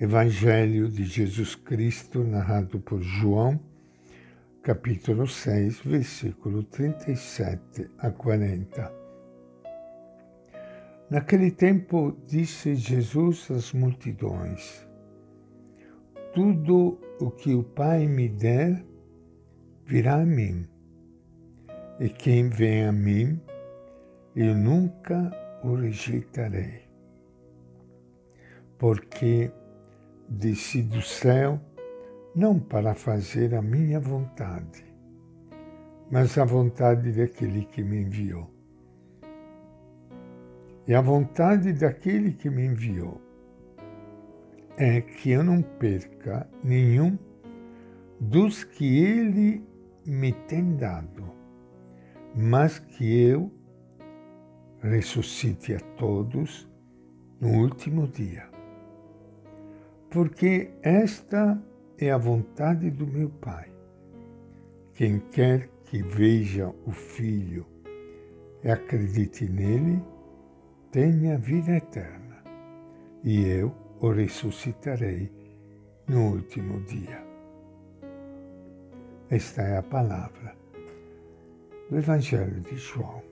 Evangelho de Jesus Cristo, narrado por João, capítulo 6, versículo 37 a 40. Naquele tempo disse Jesus às multidões: Tudo o que o Pai me der virá a mim, e quem vem a mim, eu nunca o rejeitarei. Porque desci do céu não para fazer a minha vontade, mas a vontade daquele que me enviou. E a vontade daquele que me enviou é que eu não perca nenhum dos que ele me tem dado, mas que eu ressuscite a todos no último dia porque esta é a vontade do meu Pai. Quem quer que veja o Filho e acredite nele, tenha vida eterna, e eu o ressuscitarei no último dia. Esta é a palavra do Evangelho de João.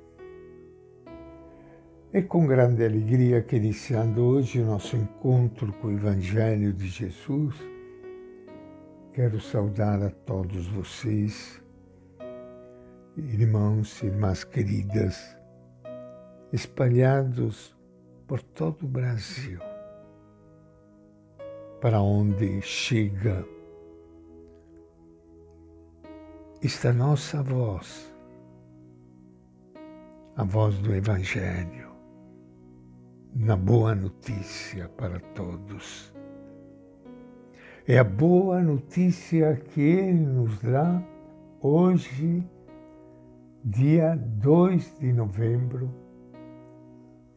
É com grande alegria que, iniciando hoje o nosso encontro com o Evangelho de Jesus, quero saudar a todos vocês, irmãos e irmãs queridas, espalhados por todo o Brasil, para onde chega esta nossa voz, a voz do Evangelho na boa notícia para todos. É a boa notícia que Ele nos dá hoje, dia 2 de novembro,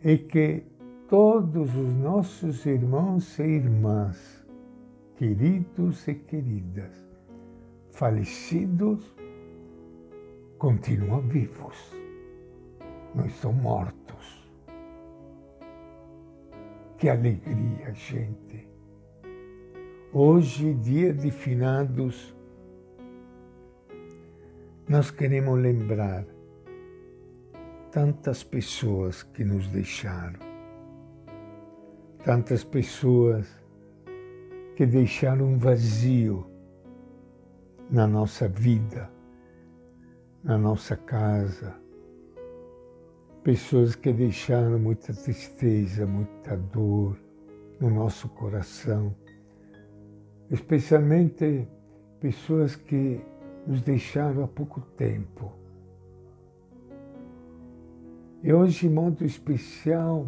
e que todos os nossos irmãos e irmãs, queridos e queridas, falecidos, continuam vivos. Não estão mortos. Que alegria, gente! Hoje, dia de finados, nós queremos lembrar tantas pessoas que nos deixaram, tantas pessoas que deixaram um vazio na nossa vida, na nossa casa, pessoas que deixaram muita tristeza, muita dor no nosso coração, especialmente pessoas que nos deixaram há pouco tempo. E hoje, de modo especial,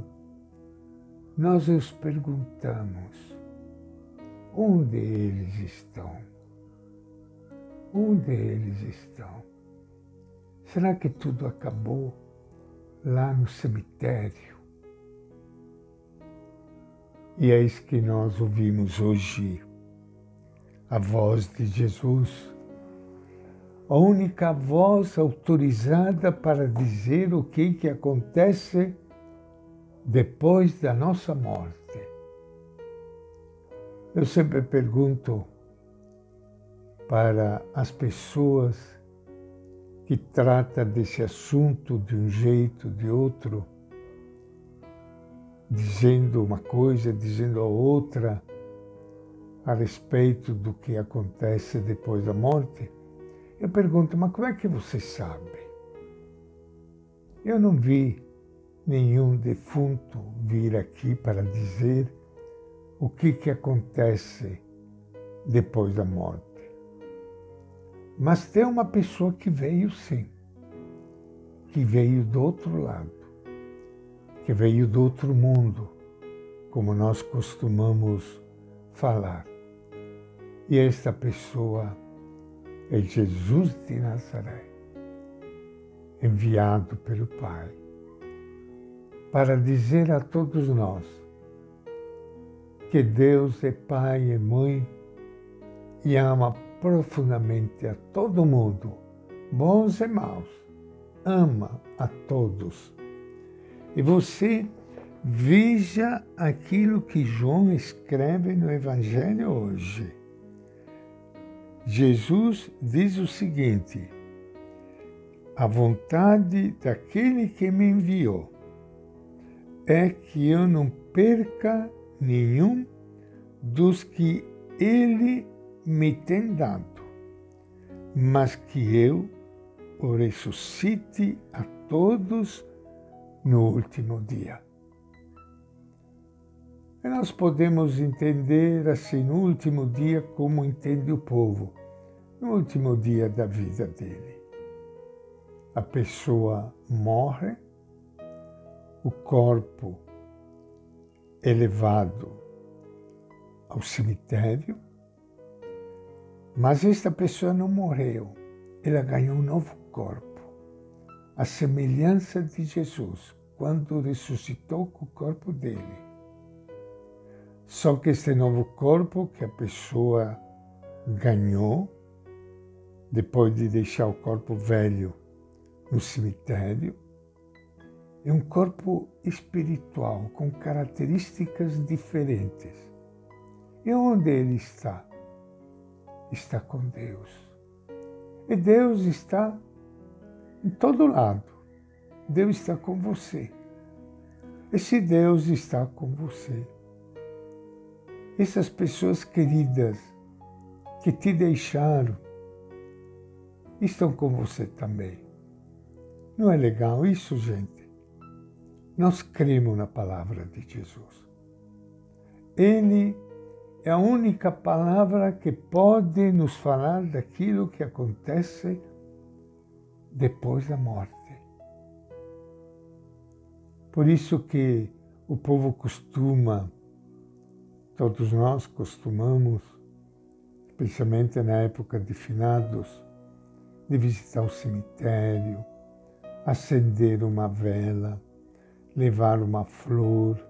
nós nos perguntamos: onde eles estão? Onde eles estão? Será que tudo acabou? Lá no cemitério. E é isso que nós ouvimos hoje, a voz de Jesus, a única voz autorizada para dizer o que, que acontece depois da nossa morte. Eu sempre pergunto para as pessoas que trata desse assunto de um jeito, de outro, dizendo uma coisa, dizendo a outra a respeito do que acontece depois da morte, eu pergunto, mas como é que você sabe? Eu não vi nenhum defunto vir aqui para dizer o que, que acontece depois da morte. Mas tem uma pessoa que veio sim, que veio do outro lado, que veio do outro mundo, como nós costumamos falar. E esta pessoa é Jesus de Nazaré, enviado pelo Pai, para dizer a todos nós que Deus é Pai e Mãe e ama profundamente a todo mundo, bons e maus. Ama a todos. E você Veja aquilo que João escreve no Evangelho hoje. Jesus diz o seguinte: a vontade daquele que me enviou é que eu não perca nenhum dos que ele me tem dado, mas que eu o ressuscite a todos no último dia. E nós podemos entender assim no último dia como entende o povo, no último dia da vida dele. A pessoa morre, o corpo é levado ao cemitério, mas esta pessoa não morreu, ela ganhou um novo corpo, a semelhança de Jesus, quando ressuscitou com o corpo dele. Só que este novo corpo que a pessoa ganhou, depois de deixar o corpo velho no cemitério, é um corpo espiritual com características diferentes. E onde ele está? Está com Deus. E Deus está em todo lado. Deus está com você. E se Deus está com você, essas pessoas queridas que te deixaram estão com você também. Não é legal isso, gente? Nós cremos na palavra de Jesus. Ele é a única palavra que pode nos falar daquilo que acontece depois da morte. Por isso que o povo costuma Todos nós costumamos, especialmente na época de finados, de visitar o cemitério, acender uma vela, levar uma flor.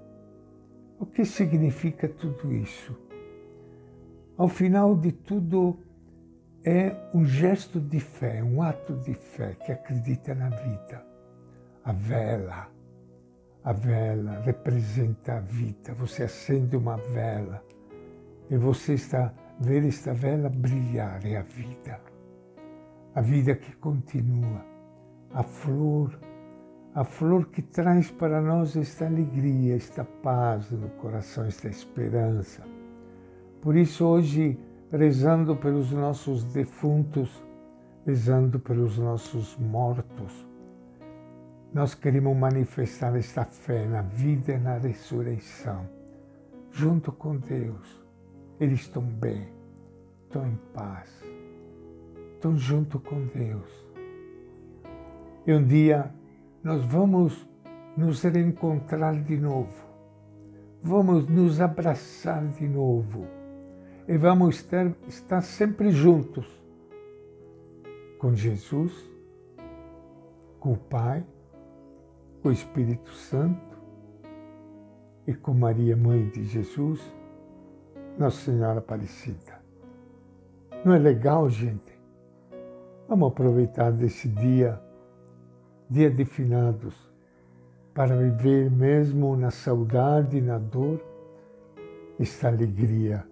O que significa tudo isso? Ao final de tudo, é um gesto de fé, um ato de fé que acredita na vida. A vela, a vela representa a vida. Você acende uma vela e você está ver esta vela brilhar é a vida. A vida que continua. A flor, a flor que traz para nós esta alegria, esta paz no coração, esta esperança. Por isso hoje, rezando pelos nossos defuntos, rezando pelos nossos mortos, nós queremos manifestar esta fé na vida e na ressurreição, junto com Deus. Eles estão bem, estão em paz, estão junto com Deus. E um dia nós vamos nos reencontrar de novo, vamos nos abraçar de novo e vamos estar, estar sempre juntos com Jesus, com o Pai com o Espírito Santo e com Maria, Mãe de Jesus, Nossa Senhora Aparecida. Não é legal, gente? Vamos aproveitar desse dia, dia de finados, para viver mesmo na saudade na dor esta alegria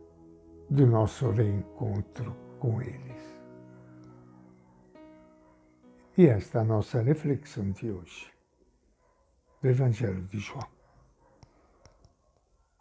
do nosso reencontro com eles. E esta é a nossa reflexão de hoje do Evangelho de João.